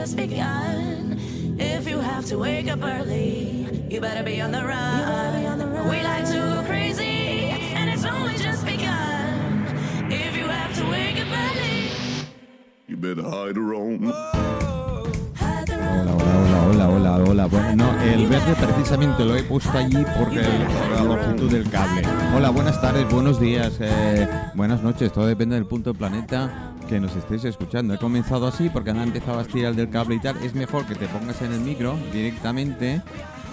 just begun. If you have to wake up early, you better be on the run. We like to go crazy, and it's only just begun. If you have to wake up early, You better hide her own. hide the road. Hola, hola, hola, hola, hola, hola. Bueno, no, el verde precisamente lo he puesto allí porque por la longitud del cable. Hola, buenas tardes, buenos días, eh, buenas noches. Todo depende del punto del planeta que nos estéis escuchando. He comenzado así porque han empezado a estirar del cable y tal. Es mejor que te pongas en el micro directamente.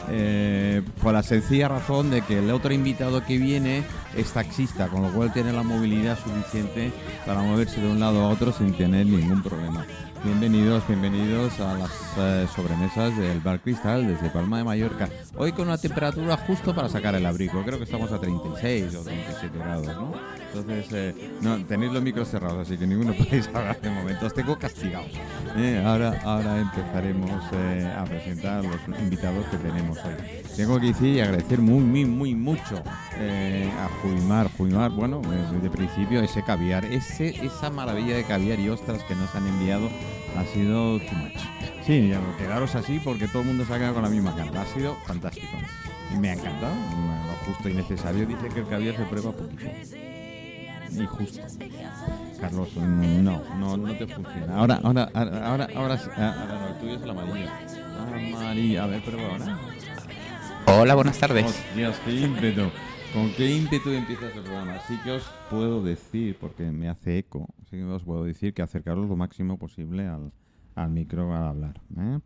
eh, por la sencilla razón de que el otro invitado que viene es taxista, con lo cual tiene la movilidad suficiente para moverse de un lado a otro sin tener ningún problema. Bienvenidos, bienvenidos a las eh, sobremesas del Bar Cristal desde Palma de Mallorca. Hoy con una temperatura justo para sacar el abrigo. Creo que estamos a 36 o 37 grados, ¿no? Entonces, eh, no, tenéis los micros cerrados, así que ninguno podéis hablar de momento. Os tengo castigados. Eh, ahora, ahora empezaremos a presentar los invitados que tenemos. Tengo que decir y agradecer muy, muy, muy mucho a Juimar. Juimar, bueno, eh, desde el principio, ese caviar, ese, esa maravilla de caviar y ostras que nos han enviado ha sido too much. Sí, quedaros así porque todo el mundo se ha quedado con la misma cara. Ha sido fantástico. Me ha encantado, lo justo y necesario. Dice que el caviar se prueba poquito. Y justo. Carlos, no, no, no te funciona. Ahora, ahora, ahora, ahora, ahora. Ah, ahora no, el tuyo es el amarillo. Amarillo, a ver, prueba ahora. Hola, buenas tardes. Qué ímpetu. ¿Con qué ímpetu empiezas el programa? Así que os puedo decir, porque me hace eco, así que os puedo decir que acercaros lo máximo posible al, al micro al hablar. ¿eh?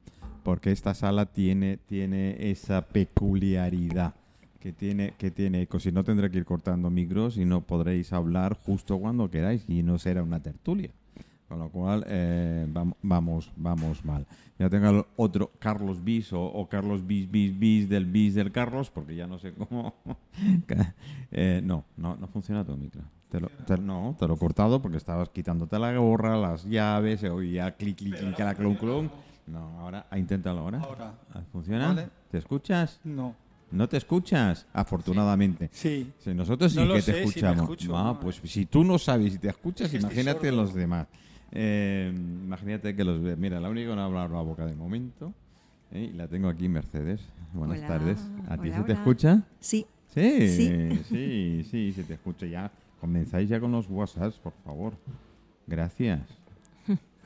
Porque esta sala tiene, tiene esa peculiaridad que tiene, que tiene eco. Si no, tendré que ir cortando micros y no podréis hablar justo cuando queráis y no será una tertulia. Con lo cual, eh, vam- vamos, vamos mal. Ya tengo el otro Carlos Bis o, o Carlos Bis, Bis, Bis del Bis del Carlos, porque ya no sé cómo. Eh, no, no, no funciona tu micro. Te lo, te- no, te lo he cortado porque estabas quitándote la gorra, las llaves, se oía clic, clic, clic, la clon, clon. No, ahora, ah, inténtalo ahora. Ahora. Ah, ¿Funciona? Vale. ¿Te escuchas? No. ¿No te escuchas? Afortunadamente. Sí. Sí, nosotros sí No que sé te si escuchamos. escucho, Ah, no. pues si tú no sabes si te escuchas, Es imagínate los demás. Eh, imagínate que los ve. Mira, la única que no ha hablado la boca de momento. eh, y la tengo aquí, Mercedes. Buenas Hola, tardes. ¿A ti hola, se te escucha? Sí, Sí, Sí. sí, sí, se te escucha ya. Comenzáis ya con los WhatsApps, por favor. Gracias.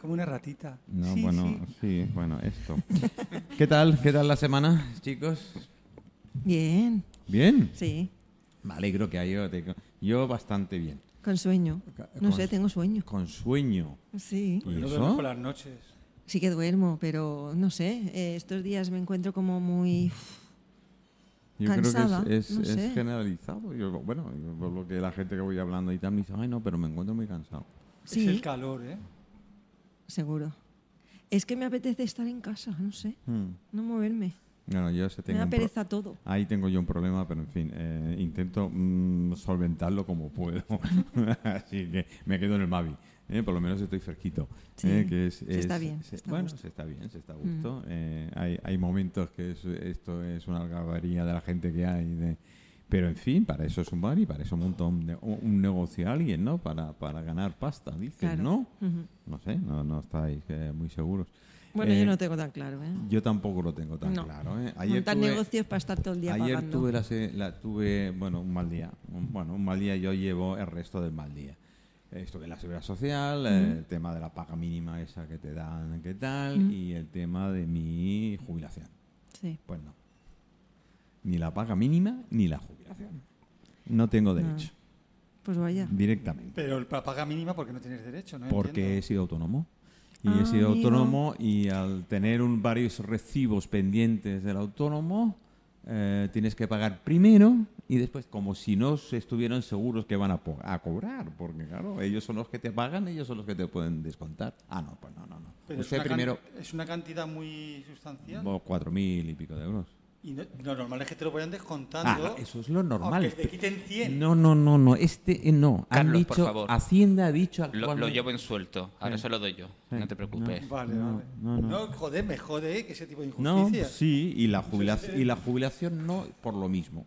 Como una ratita. No, Sí, bueno, sí. sí, bueno, esto. ¿Qué tal? ¿Qué tal la semana, chicos? bien, ¿Bien? sí, Me alegro que haya. Yo bastante bien. Con sueño. No Con- sé, tengo sueño. Con sueño. Sí, ¿Y No eso? duermes por las noches. sí que duermo, pero no sé, eh, estos días me encuentro como muy... Yo cansada, creo que es, es- no es sé. generalizado. Yo, bueno, yo por lo que la gente que voy hablando y tal me dice, ay no, pero me encuentro muy cansado. Sí, Es el calor, ¿eh? seguro. Es que me apetece estar en casa, no sé, Hmm. no moverme. Yo Me da pereza todo. Ahí tengo yo un problema, pero en fin, eh, intento mm, solventarlo como puedo. Así que me quedo en el Mavi. ¿eh? Por lo menos estoy fresquito. Sí, ¿eh? que es, se está es- bien, se- se está a bueno, gusto. Mm. se está bien, se está a gusto. Eh, hay, hay momentos que es- esto es una algarabía de la gente que hay. de- pero en fin, para eso es un bar y para eso monta un, un negocio alguien, ¿no? Para, para ganar pasta, dicen, Claro. ¿no? No sé, no, no estáis eh, muy seguros. Bueno, Eh, yo no tengo tan claro, ¿eh? Yo tampoco lo tengo tan No. claro. ¿eh? Ayer Montar tuve- negocios para estar todo el día Ayer pagando. tuve, la, se- la- tuve, bueno, un mal día. Un- bueno, un mal día yo llevo el resto del mal día. Estuve en la seguridad social, eh, el tema de la paga mínima esa que te dan, qué tal, y el tema de mi jubilación. Sí. Pues no. Ni la paga mínima ni la jubilación. No tengo derecho, Pues vaya. directamente. Pero la paga mínima porque no tienes derecho, ¿no? Porque he sido autónomo. Y Ah, he sido amigo. autónomo y al tener un, varios recibos pendientes del autónomo, eh, tienes que pagar primero y después como si no se estuvieran seguros que van a, a cobrar. Porque claro, ellos son los que te pagan, ellos son los que te pueden descontar. Ah, no, pues no, no, no. Pero es una, primero es una cantidad muy sustancial. cuatro mil y pico de euros. Y no- lo normal es que te lo vayan descontando. Ah, eso es lo normal. Aunque te quiten 100. No, no, no, no. Este eh, no. Han por dicho, favor. Hacienda ha dicho Lo, lo actualmente- llevo en suelto. Ahora Sí. se lo doy yo. Sí. No te preocupes. Vale, No, vale. no, no. No, joder, me jode ¿eh? que ese tipo de No, injusticia. sí, y la, jubilación, y la jubilación no por lo mismo.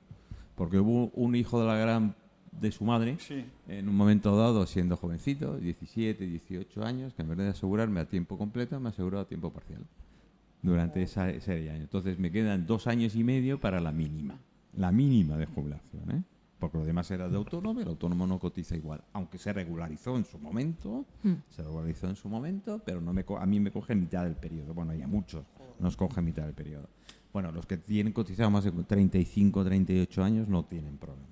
Porque hubo un hijo de la gran de su madre, Sí. en un momento dado, siendo jovencito, 17, 18 años, que en vez de asegurarme a tiempo completo, me aseguró a tiempo parcial durante esa ese año. Entonces me quedan dos años y medio para la mínima, la mínima de jubilación, ¿eh? Porque lo demás era de autónomo, el autónomo no cotiza igual, aunque se regularizó en su momento, se regularizó en su momento, pero no me co- a mí me coge mitad del periodo. Bueno, y a muchos nos coge mitad del periodo. Bueno, los que tienen cotizado más de 35, 38 años no tienen problema.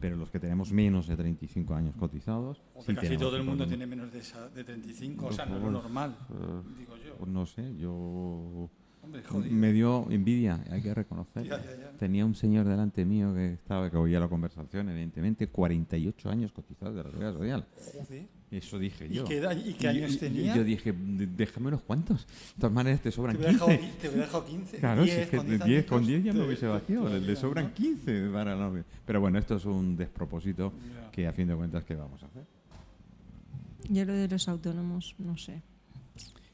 Pero los que tenemos menos de 35 años cotizados, Porque sí casi todo el mundo tiene menos de, esa- de 35, o sea, no es lo normal, eh, digo yo. Pues no sé, yo Hombre, me dio envidia, hay que reconocer. Ya, ya, ya. Tenía un señor delante mío que estaba que oía la conversación, evidentemente, 48 años cotizados de la Seguridad Social. Joder. Eso dije ¿Y yo. qué edad- y qué Y- años y- y tenía? Yo dije, "D- déjame unos cuantos. De todas maneras, te Te sobran hubiera, 15. dejado, te hubiera dejado 15. Claro, 10, si es que con 10 10 con 10 ya me hubiese te- te- le, te- sobran ¿no? 15 para la... Pero bueno, esto es un despropósito Ya. que a fin de cuentas, ¿qué vamos a hacer? Yo lo de los autónomos, no sé.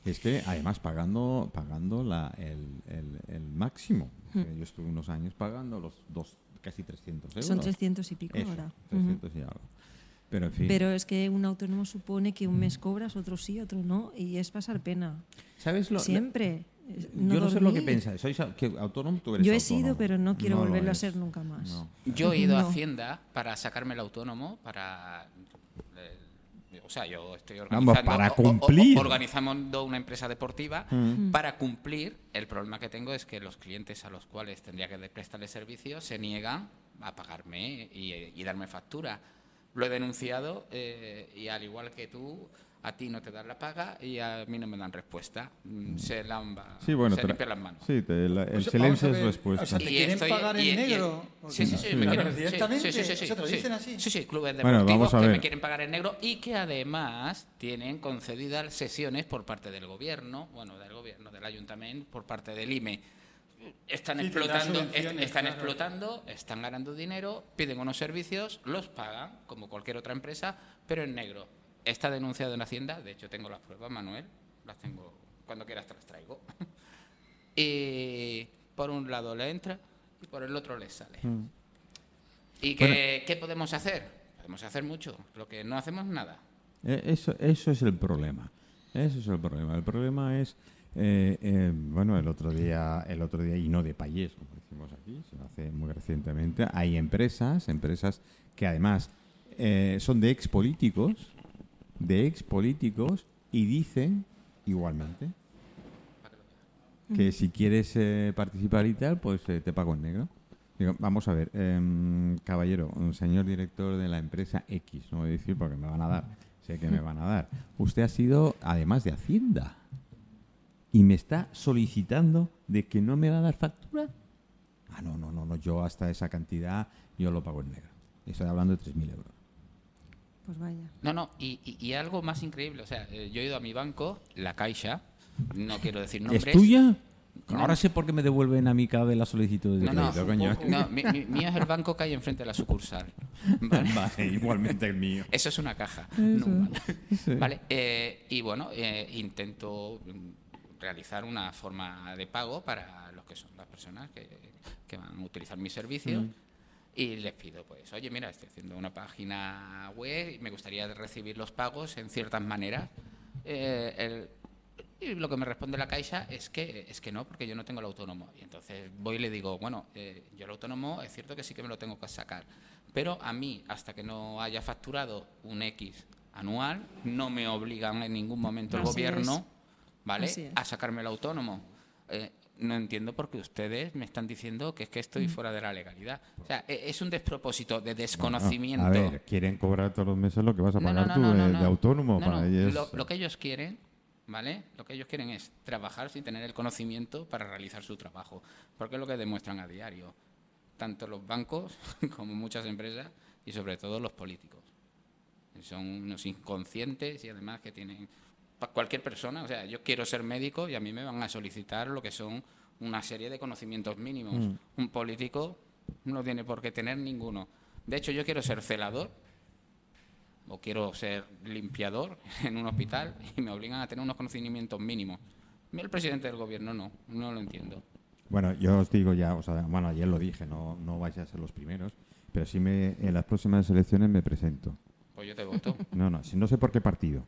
Es que además pagando pagando la, el, el, el máximo. Hmm. que Yo estuve unos años pagando los dos, casi 300 euros. Son 300 y pico Eso, ahora. 300 y algo. Pero en fin. Pero es que un autónomo supone que un mes cobras, otro sí, otro no, y es pasar pena. ¿Sabes lo, Siempre. Yo no sé lo que pensáis. ¿Sois que autónomo? Tú eres Yo he autónomo. sido, pero no quiero lo volverlo a ser nunca más. No. Yo he ido a No. Hacienda para sacarme el autónomo, para... eh, o sea, yo estoy Vamos, organizando... para o- o- cumplir. organizando una empresa deportiva Mm. para cumplir. El problema que tengo es que los clientes a los cuales tendría que prestarles servicios se niegan a pagarme y, y darme factura. Lo he denunciado eh, y al igual que tú, a ti no te dan la paga y a mí no me dan respuesta. Mm, Se, lamba, Sí, bueno, se limpian las manos. Sí, te- la- el sea, silencio es respuesta. o sea, ¿te Y quieren estoy- pagar en y- y- negro? Sí, sí, sí, Sí. me quieren- directamente, sí, sí, sí, o sea, te lo sí. dicen así. Sí, sí, clubes Bueno, deportivos vamos a que me quieren pagar en negro y que además tienen concedidas sesiones por parte del gobierno, bueno, del gobierno, del ayuntamiento, por parte del IME. Están Sí, explotando, est- están claro. explotando, están ganando dinero, piden unos servicios, los pagan como cualquier otra empresa, pero en negro. Está denunciado en Hacienda, de hecho tengo las pruebas, Manuel, las tengo, cuando quieras te las traigo. y por un lado le entra y por el otro le sale. Mm. ¿Y qué, qué podemos hacer? Podemos hacer mucho, lo que no hacemos nada. Eh, Eso, eso es el problema. Eso es el problema. El problema es, eh, eh, bueno, el otro día, el otro día y no de payés, como decimos aquí, sino hace muy recientemente, hay empresas, empresas que además eh, son de ex políticos, de ex políticos y dicen igualmente que si quieres eh, participar y tal, pues eh, te pago en negro. Digo, vamos a ver, em, caballero, un señor director de la empresa X, no voy a decir porque me van a dar, sé que me van a dar. Usted ha sido, además de Hacienda, y me está solicitando de que no me va a dar factura. Ah, no, no, no, no, yo hasta esa cantidad yo lo pago en negro. Estoy hablando de 3.000 euros. Pues vaya. No, no, y, y- y algo más increíble, o sea, eh, yo he ido a mi banco, la Caixa, no quiero decir nombres. ¿Es tuya? No. Ahora sé por qué me devuelven a mí cada vez las solicitudes de No, no, crédito, coño. no, mi- mi- mío es el banco que hay enfrente de la sucursal. ¿vale? Vale, igualmente el mío. Eso es una caja. no banco. Sí. Vale, eh, y bueno, eh, intento realizar una forma de pago para los que son las personas que, que van a utilizar mis servicios. Mm. Y les pido, pues, oye, mira, estoy haciendo una página web y me gustaría recibir los pagos en ciertas maneras. Eh, el- y lo que me responde la Caixa es que es que no, porque yo no tengo el autónomo. Y entonces voy y le digo, bueno, eh, yo el autónomo es cierto que sí que me lo tengo que sacar, pero a mí, hasta que no haya facturado un X anual, no me obligan en ningún momento el Así gobierno, es. ¿Vale?, a sacarme el autónomo. Eh, no entiendo por qué ustedes me están diciendo que es que Mm. estoy fuera de la legalidad. O sea, e- es un despropósito de desconocimiento. A ver, quieren cobrar todos los meses lo que vas a No, pagar no, tú no, no, de, no. de autónomo. No, para no, ellos. Lo, lo que ellos quieren, ¿vale? Lo que ellos quieren es trabajar sin tener el conocimiento para realizar su trabajo. Porque es lo que demuestran a diario. Tanto los bancos como muchas empresas y sobre todo los políticos. Son unos inconscientes y además que tienen pa- cualquier persona, o sea, yo quiero ser médico y a mí me van a solicitar lo que son una serie de conocimientos mínimos. Mm. Un político no tiene por qué tener ninguno. De hecho, yo quiero ser celador o quiero ser limpiador en un hospital y me obligan a tener unos conocimientos mínimos. El presidente del gobierno no, no lo entiendo. Bueno, yo os digo ya, o sea, bueno, ayer lo dije, no, no vais a ser los primeros, pero si me, en las próximas elecciones me presento. Pues yo te voto No, no, si no sé por qué partido.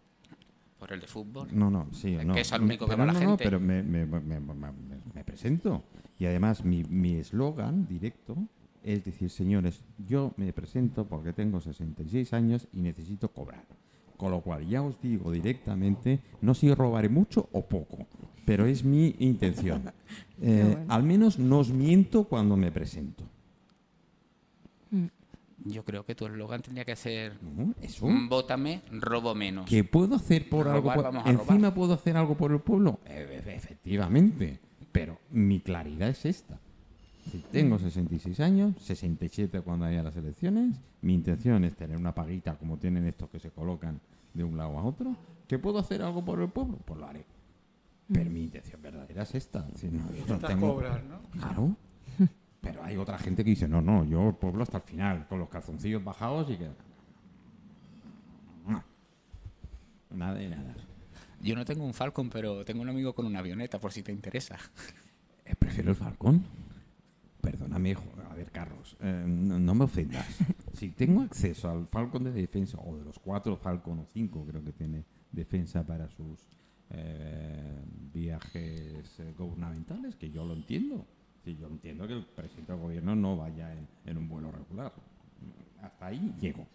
Por el de fútbol. No, no, sí, Es no. que es al único que pero va la no, no, gente. pero me, me- me- me- me- me presento. Y además mi mi eslogan directo es decir, señores, yo me presento porque tengo 66 años y necesito cobrar. Con lo cual ya os digo directamente, no sé si robaré mucho o poco, pero es mi intención. Eh, bueno. Al menos no os miento cuando me presento. Yo creo que tu eslogan tendría que ser. "Mm, Vótame, robo menos. ¿Que puedo hacer por Robar, algo? por- vamos a ¿Encima robar. puedo hacer algo por el pueblo? E- e- efectivamente. Pero mi claridad es esta. Si tengo 66 años, 67 cuando haya las elecciones, mi intención es tener una paguita como tienen estos que se colocan de un lado a otro. ¿Que puedo hacer algo por el pueblo? Pues lo haré. Pero mi intención verdadera es esta. No, no tengo- cobrar, ¿no? Claro. Hay otra gente que dice, no, no, yo pueblo hasta el final, con los calzoncillos bajados y que... Nada de nada. Yo no tengo un Falcon, pero tengo un amigo con una avioneta, por si te interesa. Eh, prefiero el Falcón. Perdóname, a ver, Carlos, eh, no, no me ofendas. Si tengo acceso al Falcon de defensa, o de los cuatro Falcon o cinco, creo que tiene defensa para sus eh, viajes eh, gubernamentales, que yo lo entiendo. Yo entiendo que el presidente del gobierno no vaya en, un vuelo regular. Hasta ahí llego.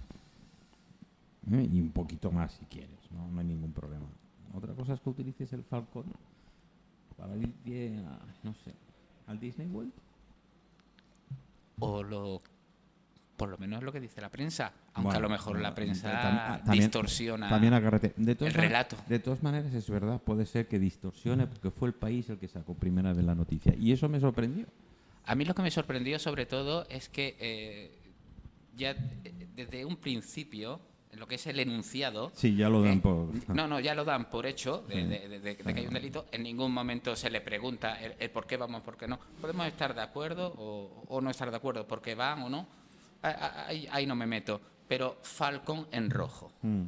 ¿Eh? Y un poquito más si quieres, ¿no? no hay ningún problema. Otra cosa es que utilices el Falcon para irte a, no sé, al Disney World. O lo. Por lo menos es lo que dice la prensa. Aunque Bueno, a lo mejor bueno, la prensa tam- ah, también- distorsiona. También. De todas el relato. De todas maneras, es verdad, puede ser que distorsione porque fue el país el que sacó primera vez la noticia. Y eso me sorprendió. A mí lo que me sorprendió sobre todo es que eh, ya eh, desde un principio, lo que es el enunciado, Sí, ya lo dan eh, por. No, no, ya lo dan por hecho de, de- de- de- de que hay un delito. En ningún momento se le pregunta el, el por qué vamos, por qué no. Podemos estar de acuerdo o, o no estar de acuerdo, porque van o no. Ahí, ahí no me meto. Pero Falcon en rojo. Mm.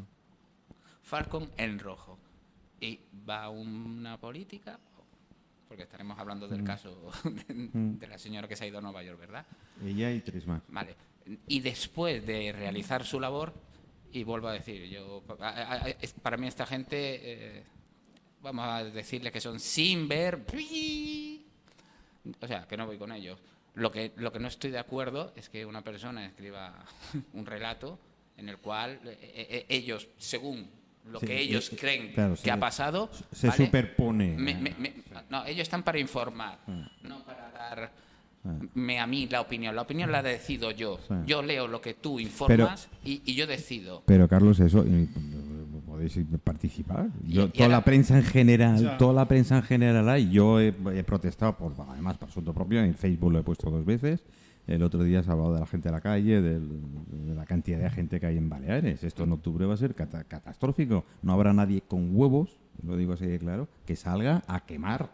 Falcon en rojo. Y va una política, porque estaremos hablando Mm. del caso de, de la señora que se ha ido a Nueva York, ¿verdad? Ella y tres más. Vale. Y después de realizar su labor, y vuelvo a decir, yo para mí esta gente, eh, vamos a decirle que son sin ver, o sea, que no voy con ellos. Lo que, lo que no estoy de acuerdo es que una persona escriba un relato en el cual eh, eh, ellos, según lo Sí, que ellos eh, creen claro, que se- ha pasado, se ¿vale? superpone. Me- me- me- no, ellos están para informar, no para dar Ah. me a mí la opinión. La opinión la decido yo. Yo leo lo que tú informas y, y yo decido. Pero Carlos, eso eh, podéis participar. Yo, Y- toda la prensa en general, Ya. toda la prensa en general hay. Yo he, he protestado por, además por asunto propio. En Facebook lo he puesto dos veces. El otro día se ha hablado de la gente de la calle, del- de la cantidad de gente que hay en Baleares. Esto en octubre va a ser cata- catastrófico. No habrá nadie con huevos, lo digo así de claro, que salga a quemar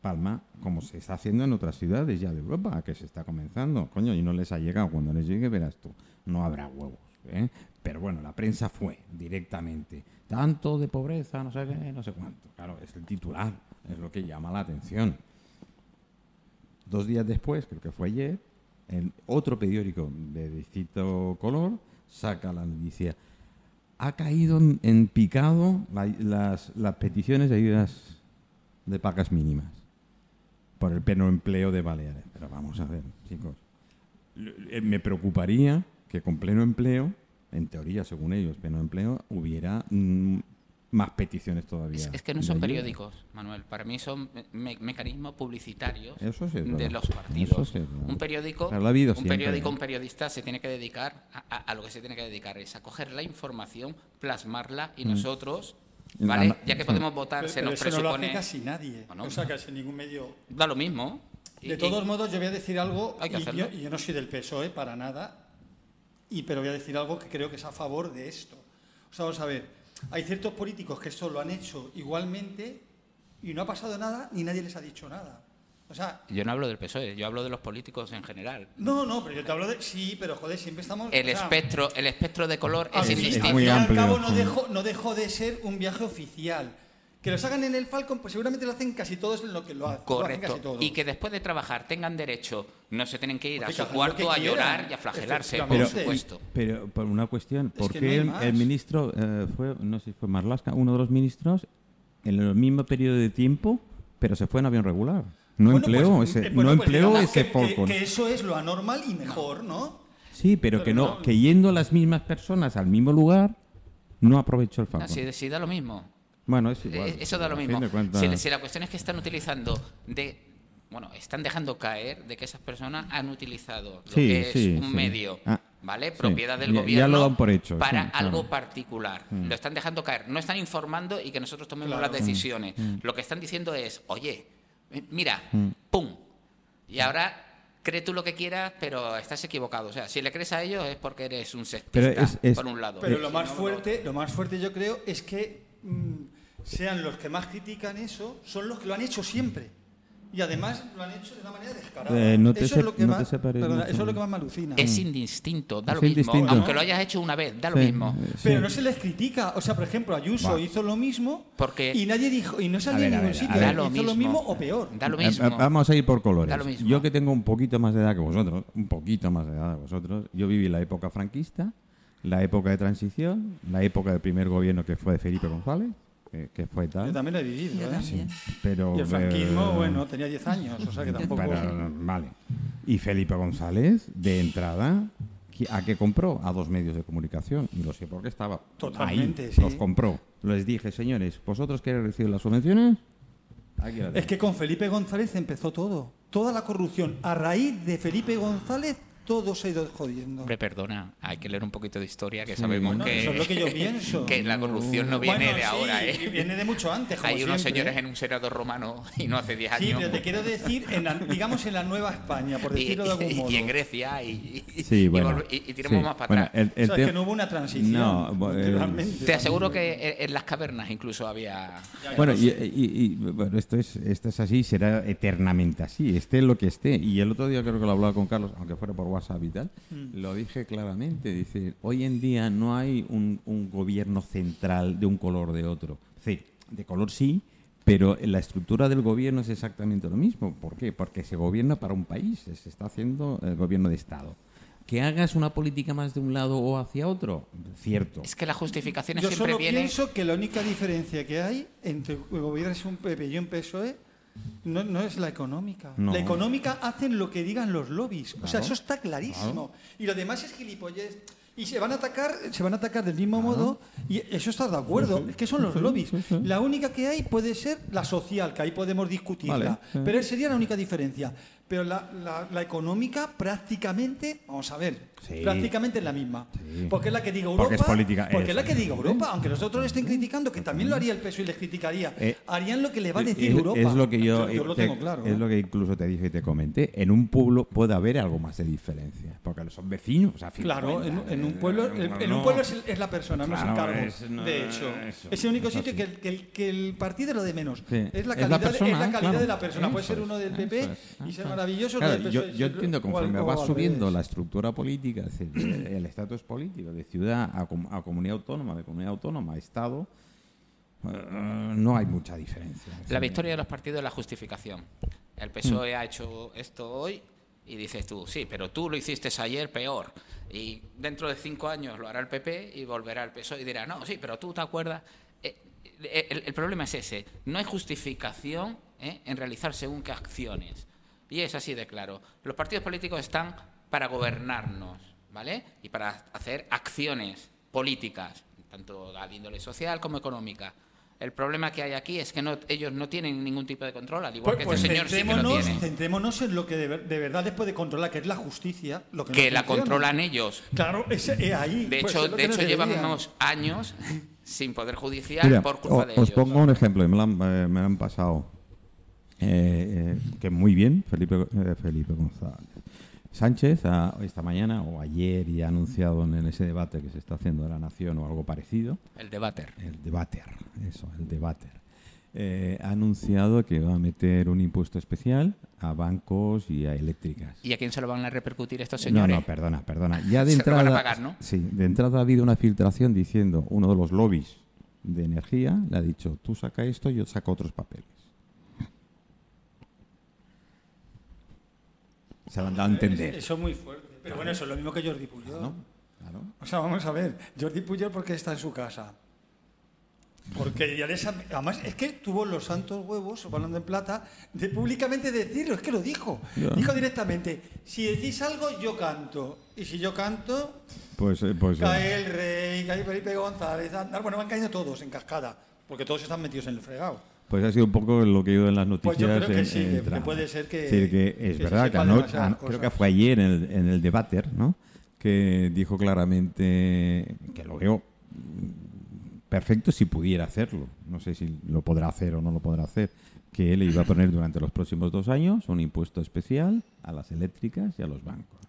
Palma, como se está haciendo en otras ciudades ya de Europa, que se está comenzando. Coño, y no les ha llegado. Cuando les llegue, verás tú, no habrá huevos. ¿Eh? Pero bueno, la prensa fue directamente. Tanto de pobreza, no sé qué, no sé cuánto. Claro, es el titular, es lo que llama la atención. Dos días después, creo que fue ayer, el otro periódico de distinto color saca la noticia. Ha caído en, picado la- las, las peticiones de ayudas de pagas mínimas por el pleno empleo de Baleares. Pero vamos a ver, chicos. Eh, Me preocuparía que con pleno empleo, en teoría, según ellos, pleno empleo, hubiera mm, más peticiones todavía. Es, es que no son ayuda. periódicos, Manuel. Para mí son me- mecanismos publicitarios Eso sí es de los Eso partidos. sí es verdad. un periódico, Pero lo ha habido un siempre, periódico, un periodista se tiene que dedicar a, a- a lo que se tiene que dedicar es a coger la información, plasmarla y nosotros, Mm. ¿vale? Anda- Ya que sí. podemos votar, Pero, se pero nos eso no lo hace presupone casi nadie. Bueno, o sea, casi ningún medio. da lo mismo. Y- De y- todos modos, yo voy a decir algo, Hay que y hacerlo. yo, no soy del PSOE para nada, y, pero voy a decir algo que creo que es a favor de esto. O sea, vamos a ver, hay ciertos políticos que esto lo han hecho igualmente y no ha pasado nada ni nadie les ha dicho nada. O sea, Yo no hablo del PSOE, yo hablo de los políticos en general. no, no, pero yo te hablo de... Sí, pero joder, siempre estamos... El o sea, espectro, el espectro de color al es fin- es indistinto. al muy fin y al amplio, cabo no dejó, no dejó de ser un viaje oficial. Que los hagan en el Falcon, pues seguramente lo hacen casi todos en lo que lo hacen. lo hacen Correcto. casi todos. Y que después de trabajar tengan derecho, no se tienen que ir a Porque su cuarto a quieran, llorar y a flagelarse, por supuesto. Pero por una cuestión, Es ¿por que qué no el, ministro eh, fue, no sé si fue Marlaska, uno de los ministros, en el mismo periodo de tiempo, pero se fue en avión regular? No Bueno, empleó pues, ese, eh, bueno, no pues empleó ese que, Falcon. que eso es lo anormal y mejor, ¿no? Sí, pero, pero que no, no- que yendo las mismas personas al mismo lugar, no aprovechó el No, Falcon. si, si da lo mismo. Bueno, es igual. Eh, Eso da lo mismo. cuentas- Si, si la cuestión es que están utilizando de. Bueno, están dejando caer de que esas personas han utilizado lo Sí, que es sí, un sí. medio, Ah, ¿vale? sí. Propiedad del Ya- ya gobierno lo dan por hecho, para sí, claro. algo particular. Lo están dejando caer. No están informando y que nosotros tomemos Claro. las decisiones. Mm. Lo que están diciendo es, oye, eh, mira, Mm. ¡pum! Y ahora cree tú lo que quieras, pero estás equivocado. O sea, si le crees a ellos es porque eres un sectista, Pero es- es- por un lado. Pero lo más fuerte, lo más fuerte yo creo es que mm, sean los que más critican eso, son los que lo han hecho siempre. Y además lo han hecho de una manera descarada. Eh, no eso, se- es lo que no más, perdona, eso es lo que más me alucina. Es indistinto, da Es lo mismo. indistinto. Aunque lo hayas hecho una vez, da lo Sí, mismo. eh, sí. Pero no se les critica. O sea, por ejemplo, Ayuso hizo lo mismo Porque- y nadie dijo, y no salió en ningún ver, sitio. lo hizo lo mismo. mismo o peor. Da lo Eh, mismo. eh, Vamos a ir por colores. Da lo mismo. Yo que tengo un poquito más de edad que vosotros, un poquito más de edad que vosotros, yo viví la época franquista, la época de transición, la época del primer gobierno que fue de Felipe González, que, que fue tal. Yo también lo he vivido. ¿eh? también. Pero, Y el franquismo, eh, bueno, tenía 10 años, o sea que tampoco... pero, vale. Y Felipe González, de entrada, ¿qui- ¿a qué compró? A dos medios de comunicación. Y lo sé porque estaba Totalmente, ahí. sí. Los compró. Les dije, señores, ¿vosotros queréis recibir las subvenciones? Aquí las Es que con Felipe González empezó todo. Toda la corrupción. A raíz de Felipe González, todo se ha ido jodiendo. Hombre, perdona, hay que leer un poquito de historia, que Sí, sabemos Bueno, que, eso es lo que yo pienso. que la corrupción no viene Bueno, de sí, ahora, ¿eh? Viene de mucho antes, como Hay unos siempre. señores en un senador romano y no hace 10 Sí, años. pero te quiero decir, en la- digamos en la Nueva España, por y, decirlo de algún y- modo. y en Grecia y, y- Sí, y bueno. volve- y- y tiramos sí. más para Bueno, atrás. el- el o sea, es que no hubo una transición. No, eh, realmente. Te aseguro que en, en las cavernas incluso había... Bueno, y, y- y, bueno, esto es, esto es así, será eternamente así, esté lo que esté. Y el otro día creo que lo hablaba con Carlos, aunque fuera por WhatsApp y tal, Mm. lo dije claramente. Dice, hoy en día no hay un, un gobierno central de un color o de otro. Es decir, de color sí, pero la estructura del gobierno es exactamente lo mismo. ¿Por qué? Porque se gobierna para un país, se está haciendo el gobierno de Estado. Que hagas una política más de un lado o hacia otro, cierto. Es que las justificaciones Yo siempre solo pienso que la única diferencia que hay entre es un PP y un PSOE no, no es la económica. No. La económica hacen lo que digan los lobbies. O sea, eso está clarísimo. Y lo demás es gilipollez. Y se van a atacar, se van a atacar del mismo modo, y eso está de acuerdo. Es que son los lobbies. La única que hay puede ser la social, que ahí podemos discutirla. Vale. Pero esa sería la única diferencia. Pero la, la- la económica prácticamente, vamos a ver, Sí. prácticamente es la misma. Sí. Porque es la que diga Europa. Porque es política, Porque es la que diga Europa, aunque los otros estén criticando, que también lo haría el PSOE y les criticaría, Eh, harían lo que le va a decir es, Europa. es lo que yo, yo lo te- tengo claro. es ¿eh? lo que incluso te dije y te comenté. En un pueblo puede haber algo más de diferencia, porque son vecinos. o sea, Claro, en, en un eh, pueblo, en, en un pueblo es, el- es la persona, no es el cargo. no, de hecho, eso, es el único sitio que, el, que, el, que el partido es lo de menos. Sí. Es la la calidad, es la persona, calidad claro. de la persona. Puede ser uno del PP y ser maravilloso. Yo, entiendo conforme va subiendo la estructura política, es decir, el, estatus político de ciudad a, com- a comunidad autónoma, de comunidad autónoma a Estado, eh, no hay mucha diferencia. La victoria de los partidos es la justificación. El PSOE ha hecho esto hoy y dices tú, sí, pero tú lo hiciste ayer peor. Y dentro de cinco años lo hará el PP y volverá el PSOE y dirá, no, sí, pero tú te acuerdas. Eh, eh, el, el problema es ese. No hay justificación ¿eh? en realizar según qué acciones. Y es así de claro. Los partidos políticos están para gobernarnos, ¿vale? Y para hacer acciones políticas, tanto a índole social como económica. El problema que hay aquí es que no, ellos no tienen ningún tipo de control, al igual Pues, que pues este señor sí que lo centrémonos, tiene. centrémonos en lo que de, ver- de verdad les puede controlar, que es la justicia. Lo que, no Que la funciona. controlan ellos. Claro, ese, eh, ahí. De pues hecho, es de hecho llevamos años sin poder judicial Mira, por culpa o- de os ellos. pongo un ejemplo, y me lo han, eh, me lo han pasado. eh, eh, que muy bien, Felipe, eh, Felipe González. Sánchez ha- esta mañana o ayer ya ha anunciado en ese debate que se está haciendo de la Nación o algo parecido, El debate. el debater, eso, el debater, eh, ha anunciado que va a meter un impuesto especial a bancos y a eléctricas. ¿Y a quién se lo van a repercutir estos No, señores? no, perdona, perdona. Ya de Se lo van entrada, a pagar, ¿no? Sí, de entrada ha habido una filtración diciendo uno de los lobbies de energía le ha dicho, tú saca esto, yo saco otros papeles. Se han dado a entender. Eso es muy fuerte. Pero bueno, eso es lo mismo que Jordi Puyol. ¿no? Claro. O sea, vamos a ver, Jordi Puyol, ¿por qué está en su casa? Porque ya les además es que tuvo los santos huevos, hablando en plata, de públicamente decirlo, es que lo dijo. Ya. Dijo directamente, si decís algo, yo canto. Y si yo canto, Pues, eh, pues eh, cae el rey, cae Felipe González, Aznar. bueno, van cayendo todos en cascada, porque todos están metidos en el fregado. Pues ha sido un poco lo que he oído en las noticias. Pues yo creo que sí, que- puede ser que- Es decir, que es que se verdad que creo que fue ayer en el, en el debate, ¿no? Que dijo claramente que lo veo perfecto si pudiera hacerlo. No sé si lo podrá hacer o no lo podrá hacer. Que él iba a poner durante los próximos dos años un impuesto especial a las eléctricas y a los bancos.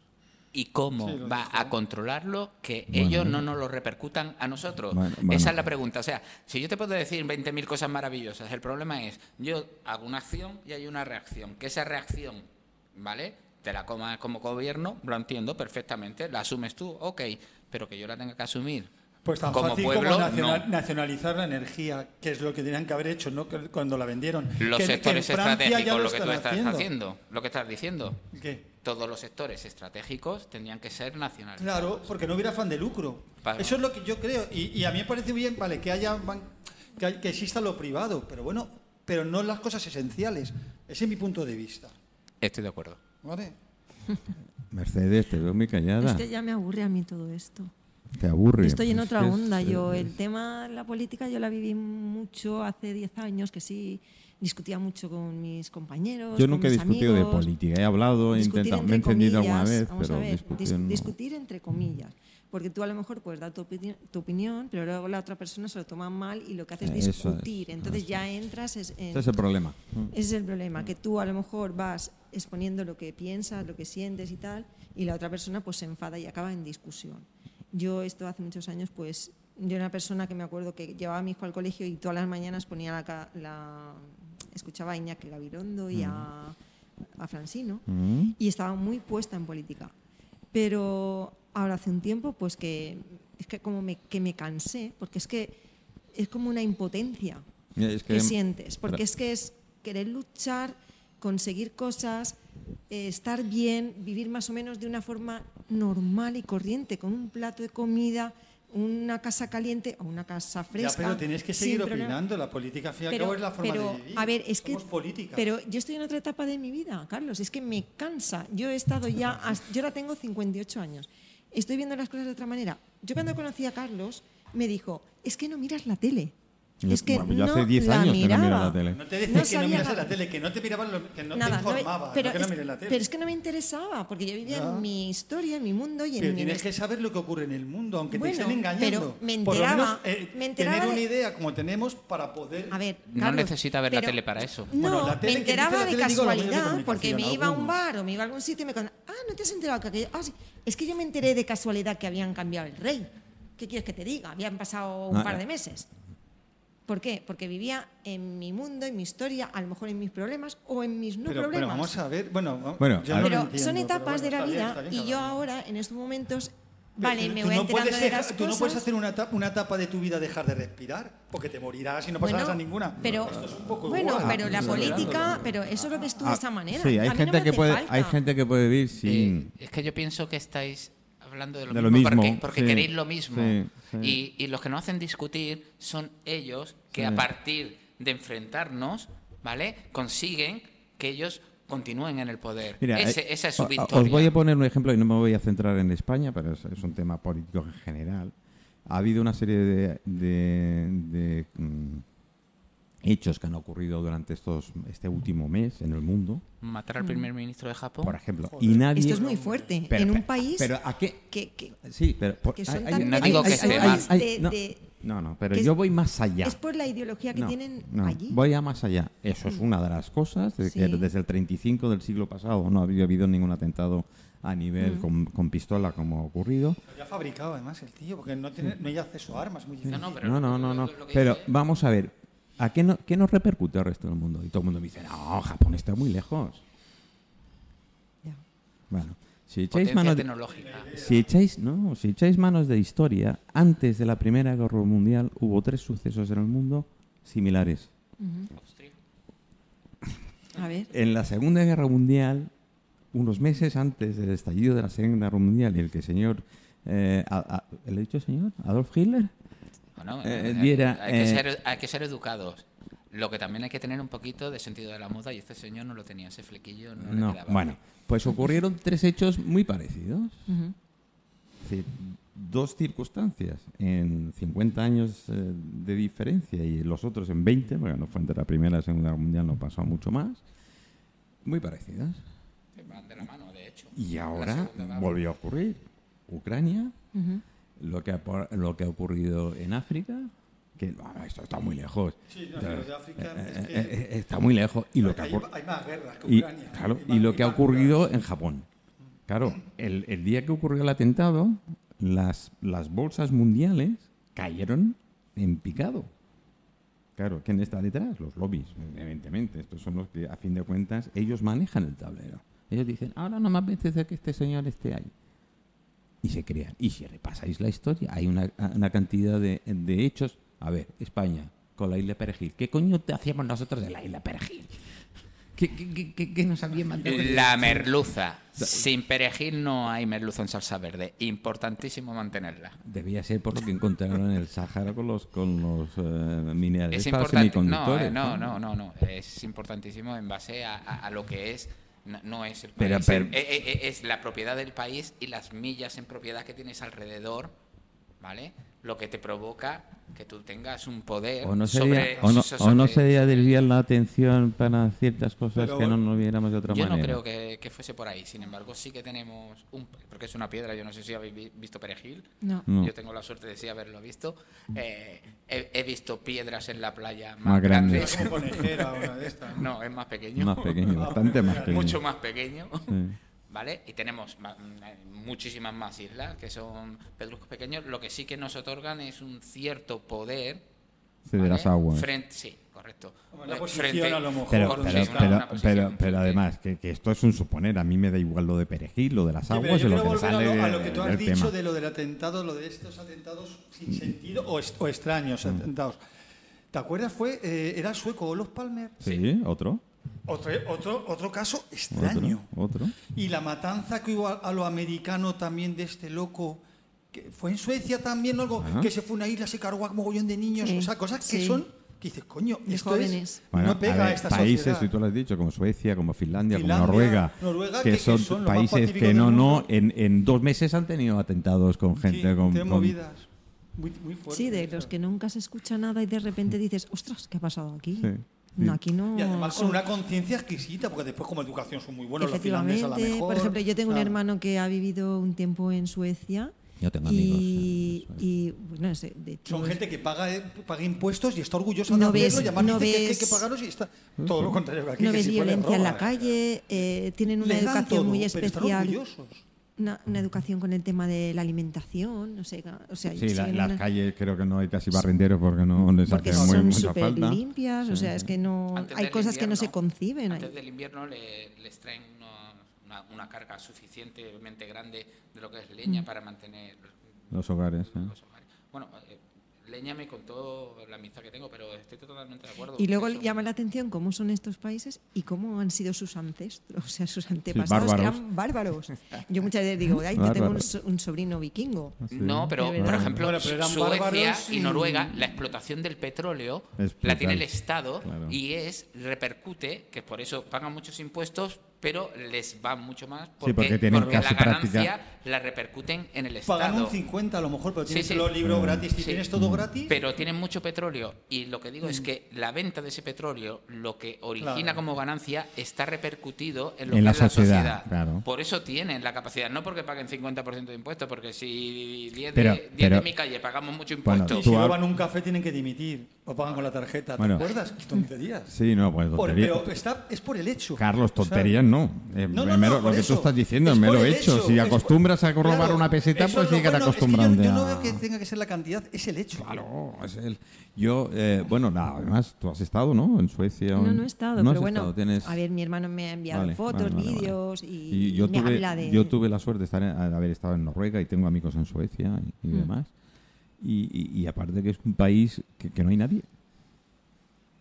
¿Y cómo Sí, va dijo. a controlarlo que Bueno. ellos no nos lo repercutan a nosotros? Bueno, bueno. Esa es la pregunta. O sea, si yo te puedo decir 20.000 cosas maravillosas, el problema es, yo hago una acción y hay una reacción. Que esa reacción, ¿vale? Te la comas como gobierno, lo entiendo perfectamente, la asumes tú, ok, pero que yo la tenga que asumir. Pues tan como fácil pueblo, como nacional- no. nacionalizar la energía, que es lo que tenían que haber hecho ¿no? Cuando la vendieron. Los Que- sectores estratégicos, lo que tú estás haciendo, lo que estás diciendo. ¿Qué? Todos los sectores estratégicos tendrían que ser nacionales. Claro, porque no hubiera afán de lucro. Eso es lo que yo creo. Y, y a mí me parece bien, vale, que haya que, hay- que exista lo privado, pero bueno, pero no las cosas esenciales. Ese es mi punto de vista. Estoy de acuerdo. ¿Vale? Mercedes, te veo muy callada. Es que ya me aburre a mí todo esto. Te aburre. Estoy en otra onda. eh, Yo el tema, la política, yo la viví mucho hace 10 años, que sí discutía mucho con mis compañeros. Yo con nunca he mis discutido de amigos. política. He hablado, he Discutir intentado, me he encendido alguna vez, vamos pero a ver, dis- discusión no. discutir entre comillas. Porque tú a lo mejor puedes dar tu, opini- tu opinión, pero luego la otra persona se lo toma mal y lo que hace es Eso es, discutir. Entonces ya entras es- en, Ese es el problema. ese es el problema, que tú a lo mejor vas exponiendo lo que piensas, lo que sientes y tal, y la otra persona pues se enfada y acaba en discusión. Yo esto hace muchos años, pues yo era una persona que me acuerdo que llevaba a mi hijo al colegio y todas las mañanas ponía la, escuchaba a Iñaki Gabirondo y a, a Francino Mm. y estaba muy puesta en política. Pero ahora hace un tiempo, pues que es que como me, que me cansé, porque es que es como una impotencia Es que, que- sientes, porque es que es querer luchar, conseguir cosas, eh, estar bien, vivir más o menos de una forma normal y corriente, con un plato de comida, una casa caliente o una casa fresca. Ya, pero tienes que seguir opinando. La política, al fin y al cabo, es la forma pero, de vivir. a ver, es que. Política. Pero yo estoy en otra etapa de mi vida, Carlos. Es que me cansa. Yo he estado ya. hasta- yo ahora tengo 58 años. Estoy viendo las cosas de otra manera. Yo cuando conocí a Carlos, me dijo: Es que no miras la tele. Yo- Es que bueno, yo no hace 10 la años que no miro miraba. la tele. no te decía no que no sabía miras la tele, que no te miraban, lo- que no Nada, te no me- informaba, pero, no que no es, mires la tele. pero es que no me interesaba, porque yo vivía en mi historia, en mi mundo y en Pero mi tienes que saber lo que ocurre en el mundo, aunque Bueno, te estén engañando. pero me Por lo menos, enteraba- eh, me enteraba tener una de- idea como tenemos para poder. A ver, No Carlos, necesita ver la pero- tele para eso. No, Bueno, la tele, me enteraba la de casualidad porque me iba a un bar o me iba a algún sitio y me contaban, ah, ¿no te has enterado que aquello? Ah, sí. Es que yo me enteré de casualidad que habían cambiado el rey. ¿Qué quieres que te diga? Habían pasado un par eh. de meses. ¿Por qué? Porque vivía en mi mundo, en mi historia, a lo mejor en mis problemas o en mis no pero, pero problemas. vamos a ver. Bueno, Bueno, yo a no Pero entiendo, son pero etapas bueno, de la está bien, vida está bien, y yo ahora, en estos momentos, vale, me voy no enterando de las Tú no puedes hacer una etapa, una etapa de tu vida dejar de respirar, porque te morirás y no pasarás Bueno, a ninguna. Pero, Esto es un poco bueno, igual. pero la Ah, política, pero eso lo ves tú de Ah, esa manera. Sí, hay A mí no gente que puede, falta. hay gente que puede vivir sin. Eh, es que yo pienso que estáis hablando de lo De lo mismo, mismo, porque, porque sí, queréis lo mismo. sí, sí. Y, y los que no hacen discutir son ellos que a partir de enfrentarnos, ¿vale? Consiguen que ellos continúen en el poder. Mira, Ese- eh, esa es su victoria. Os voy a poner un ejemplo y no me voy a centrar en España, pero es, es un tema político en general. Ha habido una serie de, de- de, mm, hechos que han ocurrido durante estos este último mes en el mundo, Matar al primer ministro de Japón. por ejemplo, y nadie. Esto es muy fuerte. Pero- en un país Pero a qué. que, que- Sí, pero por- que son hay- tan No digo que esté mal. no, de- no, no, pero que yo voy más allá. es por la ideología que No, tienen no, allí. Voy a más allá. Eso es una de las cosas, de que Sí. desde el 35 del siglo pasado no había habido ningún atentado a nivel con, con pistola como ha ocurrido. Ya ha fabricado además el tío, porque no, tiene, no hay acceso a armas, muy No, no, pero No, lo- no, no, lo- lo que Pero dice- vamos a ver, ¿a qué, no, qué nos repercute al resto del mundo? Y todo el mundo me dice, no, Japón está muy lejos. Ya. Bueno, Si echáis potencia mano de-. Si echáis, no, si echáis manos de historia, antes de la Primera Guerra Mundial hubo tres sucesos en el mundo similares. A ver. En la Segunda Guerra Mundial, unos meses antes del estallido de la Segunda Guerra Mundial, y el que el señor, eh, a- a- ¿le he dicho señor? Adolf Hitler, Bueno, Eh, eh, diera, hay, que eh, ser, hay que ser educados. Lo que también hay que tener un poquito de sentido de la moda y este señor no lo tenía, ese flequillo no, le no, quedaba bueno, pues ocurrieron tres hechos muy parecidos. Ujú. Es decir, dos circunstancias en 50 años eh, de diferencia y los otros en 20, porque no fue entre la Primera y la Segunda Guerra Mundial, no pasó mucho más, muy parecidas. Van de la mano, de hecho. Y ahora volvió a ocurrir. Ucrania. Lo que ha, lo que ha ocurrido en África, que bueno, esto está muy lejos. Sí, no, lo de África Eh, es eh, que- eh, está muy lejos. Y lo que ha hay, más guerras que y, Ucrania. claro, Hay y más- lo que ha ocurrido en Japón. Claro, el, el día que ocurrió el atentado, las, las bolsas mundiales cayeron en picado. Claro, ¿quién está detrás? Los lobbies, evidentemente. Estos son los que, a fin de cuentas, ellos manejan el tablero. Ellos dicen, ahora no me apetece que este señor esté ahí. Y se crean. Y si repasáis la historia, hay una, una cantidad de, de hechos. A ver, España, con la isla Perejil. ¿Qué coño te hacíamos nosotros de la isla Perejil? ¿Qué, qué, qué- nos había mandado? La merluza. Sin perejil no hay merluza en salsa verde. Importantísimo mantenerla. Debía ser por lo que encontraron en el Sáhara con los, con los eh, minerales Es para importante. No, semiconductores. eh, no, no, no, no. Es importantísimo en base a, a- a lo que es. No, no es el país, pero- eh, eh, eh, es la propiedad del país y las millas en propiedad que tienes alrededor, ¿vale? Lo que te provoca que tú tengas un poder O no sería, sobre, o no, o no sería desviar la atención para ciertas cosas Pero- que no nos viéramos de otra Yo no manera. creo que, que fuese por ahí. Sin embargo, sí que tenemos un porque es una piedra. Yo no sé si habéis vi- visto perejil. No. No. Yo tengo la suerte de sí haberlo visto. Eh, he, he visto piedras en la playa más, Más grandes. grandes. Como conejera, una de estas. No, es más pequeño. Más pequeño, bastante más pequeño. Mucho más pequeño. Sí. ¿Vale? Y tenemos mm, muchísimas más islas que son pedruscos pequeños. Lo que sí que nos otorgan es un cierto poder. Sí, de ¿vale? las aguas. Frente, sí, correcto. La posición a lo mejor, Pero, Por pero, sí, pero, pero, pero frente. además, que, que esto es un suponer. A mí me da igual lo de perejil, lo de las Sí, aguas yo y lo que volver a sale lo, a de- lo que tú has dicho tema. de lo del atentado, lo de estos atentados sin sentido o, est- o extraños Mm. atentados. ¿Te acuerdas? Fue, eh, era el sueco Olof Palmer. Sí, otro. Otro, otro, otro caso Otro. extraño. Otro. Y la matanza que hubo a, a lo americano también de este loco, que fue en Suecia también, algo Ajá. que se fue a una isla, se cargó a mogollón de niños, Sí, o sea, cosas que sí. son, que dices, coño, De esto jóvenes. es, Bueno, no pega a a, ver, esta países, sociedad. y tú lo has dicho, como Suecia, como Finlandia, Finlandia, como Noruega, Noruega, que, que- que son, son los más países que no, no, en, en dos meses han tenido atentados con Sí, gente con, tienen con- movidas. Muy, muy fuertes. Sí, de los que nunca se escucha nada y de repente dices, ostras, ¿qué ha pasado aquí? Sí, No, aquí no. Y además con son- una conciencia exquisita, porque después como educación son muy buenos, los finlandeses a la Efectivamente, mejor. por ejemplo, yo tengo un claro. hermano que ha vivido un tiempo en Suecia. Yo tengo y, amigos y, bueno, ese- de hecho, Son gente que paga, eh, paga impuestos y está orgullosa No de hacerlo, ves- y además no dice que, que hay ves- que pagarlos y está todo lo contrario que aquí. no que ves si violencia en la calle, eh, tienen una educación todo, muy pero están especial, orgullosos. Una, una educación con el tema de la alimentación, no sé, o sea, Sí, la- las una- calles creo que no hay casi barrenderos porque no les porque hace muy, son mucha súper falta. limpias, o sea, es que no Antes hay cosas que no se invierno- conciben ahí. Antes del invierno le- les traen una, una carga suficientemente grande de lo que es leña Mm. para mantener Los hogares. ¿eh? los hogares. Bueno, eh, leña me contó la amistad que tengo, pero estoy totalmente de acuerdo. Y luego Eso- llama la atención cómo son estos países y cómo han sido sus ancestros, o sea, sus antepasados que bárbaros. eran bárbaros. Yo muchas veces digo, ay, yo tengo un, so- un sobrino vikingo. No, pero por ejemplo, Bueno, pero eran Suecia y y- Noruega, la explotación del petróleo la tiene el. Estado Claro. y es repercute, que por eso pagan muchos impuestos, pero les va mucho más porque, porque tienen porque la práctica- ganancia la repercuten en el Pagan Estado. un 50 a lo mejor, pero Sí, tienes sí. los libros Mm. gratis Sí. tienes todo gratis. Pero tienen mucho petróleo y lo que digo Mm. es que la venta de ese petróleo, lo que origina Claro. como ganancia, está repercutido en lo En que la es la sociedad, sociedad. claro. Por eso tienen la capacidad, no porque paguen 50% de impuestos, porque si 10 Pero- de, 10 pero- de mi calle pagamos mucho Bueno, impuesto, y si roban un café tienen que dimitir. O pagan con la tarjeta. Bueno. ¿Te acuerdas? Qué tonterías. Sí, no, pues Por- tontería. pero está, es por el hecho. Carlos, O sea, tonterías no. Eh, No, no, mero- no, por lo que eso. tú estás diciendo Es el hecho. hecho, Si es acostumbras a robar claro, una peseta, eso pues es lo sí que te bueno, es que acostumbras yo, no veo que tenga que ser la cantidad, es el hecho. Claro, es el- yo, eh, bueno, nada, además tú has estado, ¿no? En Suecia. o No, en- no he estado, ¿No has pero bueno, estado? Tienes- a ver, mi hermano me ha enviado Vale, fotos, vale, vale, vale. vídeos y, yo me tuve, habla de... yo tuve la suerte de estar en- de haber estado en Noruega y tengo amigos en Suecia y, y Mm. demás. Y, y- y aparte que es un país que, que no hay nadie.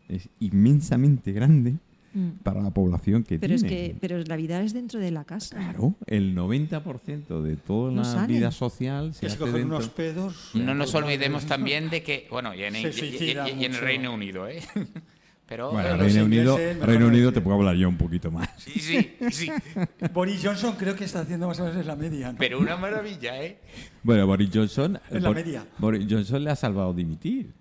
Es inmensamente grande Mm. para la población que Pero es tiene. que pero la vida es dentro de la casa. Claro, el 90% de toda No la salen. vida social se se hace dentro. unos pedos. No nos olvidemos también de que, bueno, y en, y- y- suicida y- y en el. Reino Unido, ¿eh? Pero, Bueno, los Reino Unido, Reino no Unido te puedo hablar yo un poquito más. sí, sí, sí. Boris Johnson creo que está haciendo más o menos la media. ¿no? Pero una maravilla, ¿eh? Bueno, Boris Johnson. En la Bor- media. Boris Johnson le ha salvado dimitir.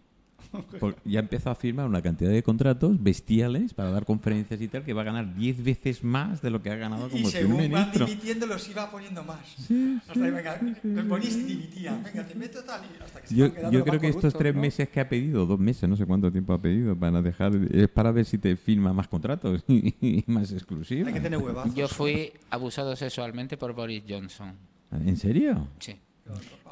Por- ya empezó a firmar una cantidad de contratos bestiales para dar conferencias y tal que va a ganar 10 veces más de lo que ha ganado Y como primer según van ministro. dimitiendo, los iba poniendo más. Hasta ahí, venga, ponís y dimitían. Venga, te meto tal. Y hasta que se Yo, van quedando yo creo más que estos tres ¿no? meses que ha pedido, dos meses, no sé cuánto tiempo ha pedido para dejar, es para ver si te firma más contratos y, más exclusivos. Hay que tener huevazos. Yo fui abusado sexualmente por Boris Johnson. ¿En serio? Sí.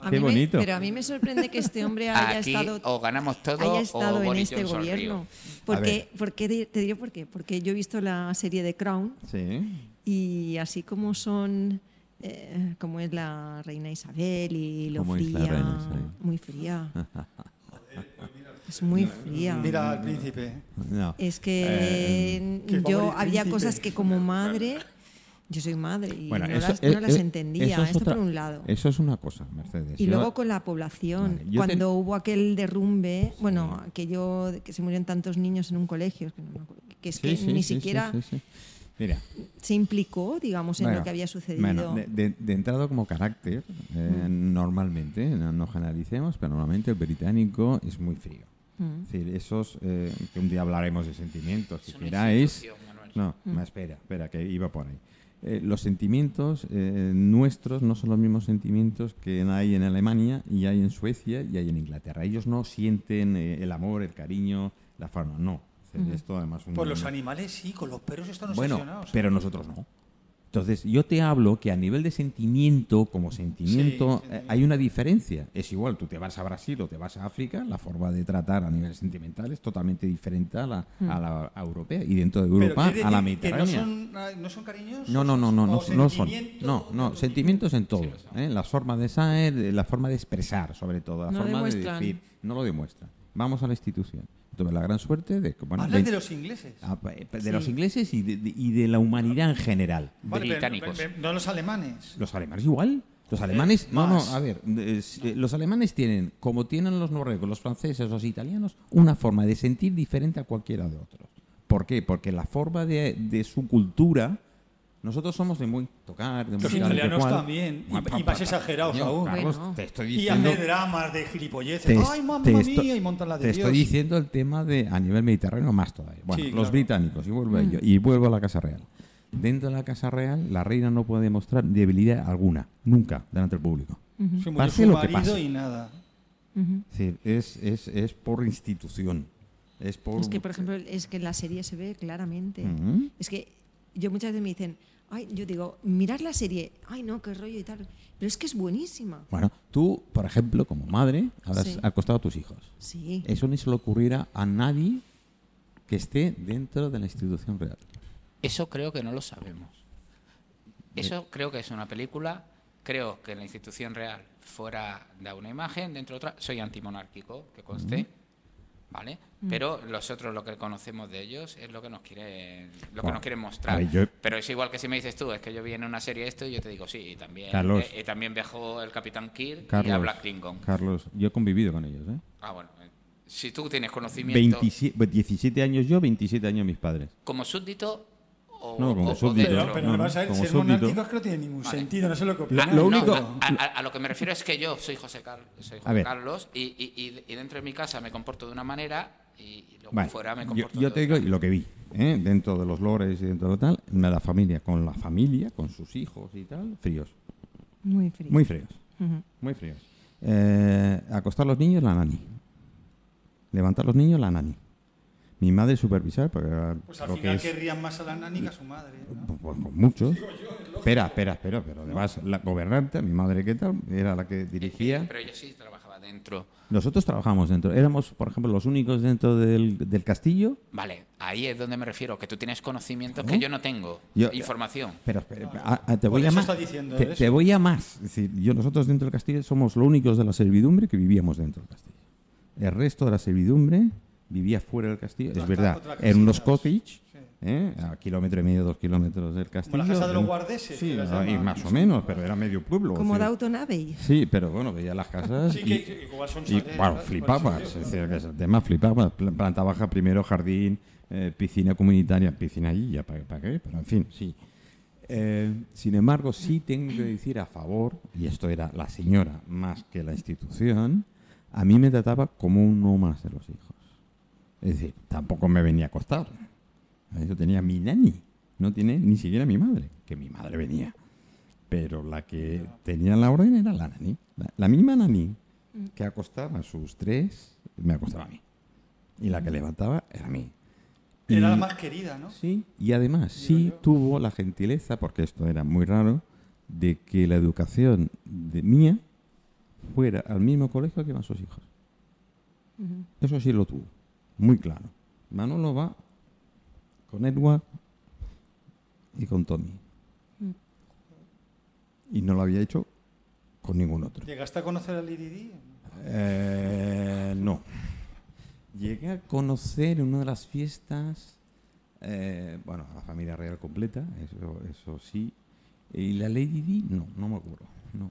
A Qué me- bonito. pero a mí me sorprende que este hombre haya Aquí estado o ganamos todo haya o estado en Boris este Johnson gobierno. Porque, porque te diré por qué. Porque yo he visto la serie de Crown Sí. y así como son, eh, como es la reina Isabel y lo ¿Cómo es la fría, reina muy fría. es muy fría. Mira al príncipe. No. Es que Eh, Qué yo había príncipe. cosas que como madre, yo soy madre y Bueno, no, eso- las, eh, no las eh, entendía. eso es Esto otra- por un lado. Eso es una cosa, Mercedes. Y Yo- luego con la población, Vale, cuando hubo aquel derrumbe, bueno, aquello de que se murieron tantos niños en un colegio, que, no es Sí, que sí, ni sí, sí, siquiera sí, sí. Mira, se implicó, digamos, en bueno, lo que había sucedido. bueno, de, de- de entrada como carácter, eh, Mm. normalmente, no, no generalicemos, pero normalmente el británico es muy frío. Mm. Es decir, esos, eh, que un día hablaremos de sentimientos, si Es una queráis. No, Mm. ma, espera, espera, que iba por ahí. Eh, los sentimientos eh, nuestros no son los mismos sentimientos que hay en Alemania y hay en Suecia y hay en Inglaterra. Ellos no sienten eh, el amor, el cariño, la forma, no. Es decir, Esto además un- Pues los animales sí, con los perros están bueno, obsesionados. pero nosotros no. Entonces, yo te hablo que a nivel de sentimiento, como sentimiento, Sí, eh, hay una diferencia. Es igual, tú te vas a Brasil o te vas a África, la forma de tratar a nivel sentimental es totalmente diferente a la, a la a europea. Y dentro de Europa, a la que mediterránea. no son, ah, no son cariñosos. No, no, no, no, no, no son. No, no, de- sentimientos en todo. ¿eh? La forma de ser, eh, la forma de expresar, sobre todo, la No forma de demuestran. decir. No lo demuestran. Vamos a la institución. Tuve la gran suerte de bueno, Hablan vein- de los ingleses. Ah, de los ingleses y de, de- y de la humanidad en general. Vale, pero- británicos. pero- no los alemanes. Los alemanes igual. Los alemanes, no, no, a ver, es- eh, los alemanes tienen, como tienen los noruegos, los franceses, los italianos, una forma de sentir diferente a cualquiera de otros. ¿Por qué? Porque la forma de, de su cultura, nosotros somos de muy tocar, de Los música, italianos cual. también, y- y más exagerados aún. Carlos, Bueno. te estoy Y hace dramas de gilipolleces. te, ¡Ay, mamá te mía! esto- Y montan la de te Dios. estoy diciendo el tema de a nivel mediterráneo más todavía. Bueno, Sí, los claro. británicos, y vuelvo, a ello, y vuelvo a la Casa Real. Dentro de la Casa Real, la reina no puede demostrar debilidad alguna, nunca, delante del público. Se murió Pase su lo que marido pase. y nada. Es, es, es, es por institución. Es por. Es que, por ejemplo, es que en la serie se ve claramente. Es que yo muchas veces me dicen, ay, yo digo, mirar la serie, ay, no, qué rollo y tal. Pero es que es buenísima. Bueno, tú, por ejemplo, como madre, habrás Sí. acostado a tus hijos. Sí. Eso ni se le ocurrirá a nadie que esté dentro de la institución real. Eso creo que no lo sabemos. Eso creo que es una película. Creo que la institución real fuera da una imagen, dentro otra. Soy antimonárquico, que conste. ¿Vale? Pero los otros, lo que conocemos de ellos, es lo que nos quieren, lo que nos quieren mostrar. a ver, yo- Pero es igual que si me dices tú, es que yo vi en una serie esto y yo te digo sí, y también, Carlos. eh, y también viajó el Capitán Kirk y Carlos, habla Klingon. Carlos, yo he convivido con ellos. ¿eh? Ah, bueno. eh, Si tú tienes conocimiento 27, 17 años yo, 27 años mis padres. como súbdito o, No, como o- súbdito. Pero, pero no, no, vas a ver, como ser súbdito. monárquicos que no tiene ningún Vale. sentido, no sé lo que No, único- a, a- a lo que me refiero es que yo soy José, Car- soy José. Carlos y, y- y- y dentro de mi casa me comporto de una manera y, y luego Vale, fuera me yo, comporto yo de te digo otra. lo que vi, ¿eh? dentro de los lores y dentro de lo tal, la familia, con la familia, con sus hijos y tal, fríos. Muy frío. Muy fríos. Muy fríos. Eh, acostar a los niños, la nani. Levantar los niños, la nani. Mi madre supervisar, porque era Pues al lo que final es- querrían más a la nani que a su madre. ¿no? pues, pues, con muchos. Espera, espera, espera, pero además la gobernante, mi madre, ¿qué tal? Era la que dirigía. Pero ella sí trabajaba dentro. Nosotros trabajamos dentro. Éramos, por ejemplo, los únicos dentro del, del castillo. Vale, ahí es donde me refiero, que tú tienes conocimientos ¿Cómo? que yo no tengo. Yo- información. Pero, espera, ah, ah, te voy a más. está diciendo Te, eso. te voy a más. Es decir, yo, nosotros dentro del castillo somos los únicos de la servidumbre que vivíamos dentro del castillo. El resto de la servidumbre vivía fuera del castillo. Es verdad, en unos cottage, Sí. ¿eh? a kilómetro y medio, dos kilómetros del castillo. casa de los guardeses, Sí, y más o menos, pero era medio pueblo. Como de Autonave. Sí, pero bueno, veía las casas Sí, y, que- que igual son y, bueno, flipabas. Es decir, que ese tema flipabas. Pla- Planta baja, primero jardín, eh, piscina comunitaria, piscina allí, ya para qué, pero en fin, sí. Eh, sin embargo, sí tengo que decir a favor, y esto era la señora más que la institución, a mí me trataba como uno más de los hijos. Es decir, tampoco me venía a acostar. Eso tenía mi nani, no tiene ni siquiera mi madre, que mi madre venía. Pero la que tenía la orden era la nani. La, la misma nani que acostaba a sus tres, me acostaba a mí. Y la que levantaba era a mí. Era la más querida, ¿no? Sí, y además sí yo. tuvo la gentileza, porque esto era muy raro, de que la educación de mía fuera al mismo colegio que iban sus hijos. Eso sí lo tuvo, muy claro. Manolo va con Edward y con Tommy. Mm. Y no lo había hecho con ningún otro. ¿Llegaste a conocer a Lady Di? Eh, no. Llegué a conocer en una de las fiestas, eh, bueno, a la familia real completa, eso, eso sí. Y la Lady Di, no, no me acuerdo. No,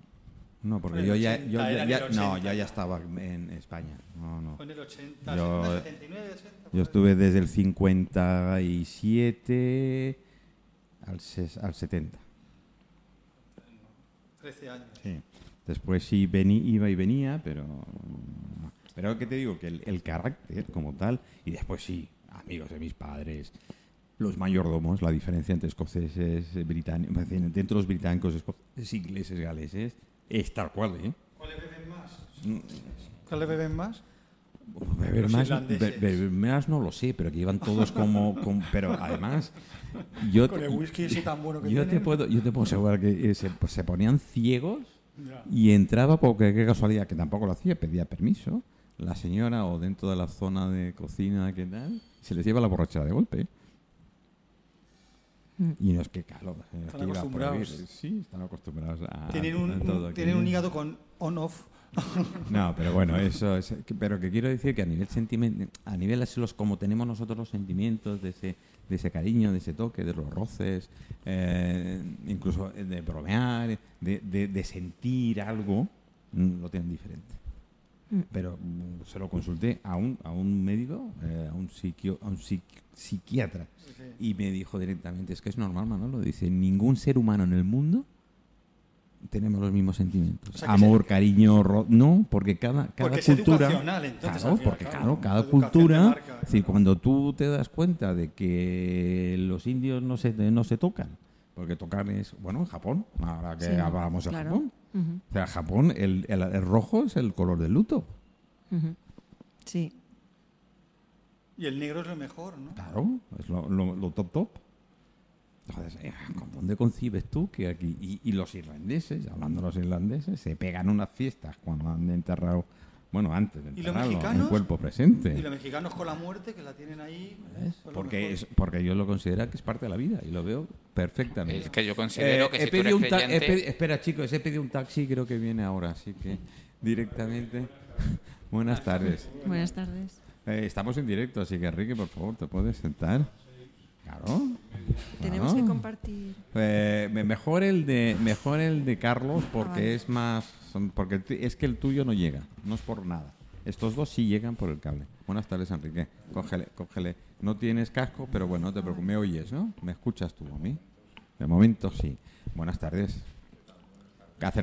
no porque yo ya, 80, yo ya- no, 80. yo ya estaba en España. No, no. Fue en el 80, Yo- 79, 80. por Yo estuve desde el 57 al, ses- al 70. 13 años. Sí. Después sí vení, iba y venía, pero. Pero que te digo, que el, el carácter como tal, y después sí, amigos de mis padres, los mayordomos, la diferencia entre escoceses, británicos, entre los británicos, escoceses, ingleses, galeses, es tal cual, ¿eh? ¿Cuáles beben más? ¿Cuáles beben más? Beber más, beber más no lo sé, pero que iban todos como, como- pero además yo Con el whisky ese tan bueno que yo te puedo yo te puedo asegurar que eh, se, pues, se ponían ciegos Ya. y entraba porque qué casualidad que tampoco lo hacía pedía permiso la señora o dentro de la zona de cocina que tal se les lleva la borrachera de golpe. Y no es que claro no Están que acostumbrados. sí están acostumbrados a Tienen un, a todo un- tienen un aquello. hígado con on-off. No, pero bueno, eso es. Pero que quiero decir que a nivel sentimiento, a nivel así los como tenemos nosotros los sentimientos de ese, de ese cariño, de ese toque, de los roces, eh, incluso de bromear, de, de- de sentir algo, mm, lo tienen diferente. Mm. Pero mm, se lo consulté a un, a un médico, eh, a un, psiquio, a un psiqui- psiquiatra, y me dijo directamente, es que es normal, Manolo, dice, ningún ser humano en el mundo tenemos los mismos sentimientos. O sea, que Amor, se- cariño, ro- no, porque cada, cada Porque es cultura... entonces, claro, porque claro, cada cultura... marca, es decir, claro. cuando tú te das cuenta de que los indios no se, no se tocan, porque tocar es, bueno, en Japón, ahora que Sí, hablábamos de claro. Japón, O sea, Japón, el, el- el rojo es el color del luto. Sí. Y el negro es lo mejor, ¿no? Claro, es lo, lo- lo top top. Entonces, eh, ¿con ¿dónde concibes tú que aquí? Y, y los irlandeses, hablando de los irlandeses, se pegan unas fiestas cuando han enterrado, bueno, antes de ¿Y los enterrarlo, en mexicanos? cuerpo presente. Y los mexicanos con la muerte, que la tienen ahí. Porque, es, porque yo lo considero que es parte de la vida y lo veo perfectamente. Es que yo considero Eh, que he si tú eres un he creyente- espera, chicos, he pedido un taxi, creo que viene ahora, así que directamente. Buenas tardes. Buenas tardes. Eh, estamos en directo, así que Enrique, por favor, ¿te puedes sentar? Claro. Tenemos claro. que compartir. Eh, me- mejor el de mejor el de Carlos porque vale. es más son- porque es que el tuyo no llega, no es por nada. Estos dos sí llegan por el cable. Buenas tardes, Enrique. Cógele, cógele. No tienes casco, pero bueno, no te preocupes. Me oyes, ¿no? ¿Me escuchas tú a mí? De momento sí. Buenas tardes. Acércate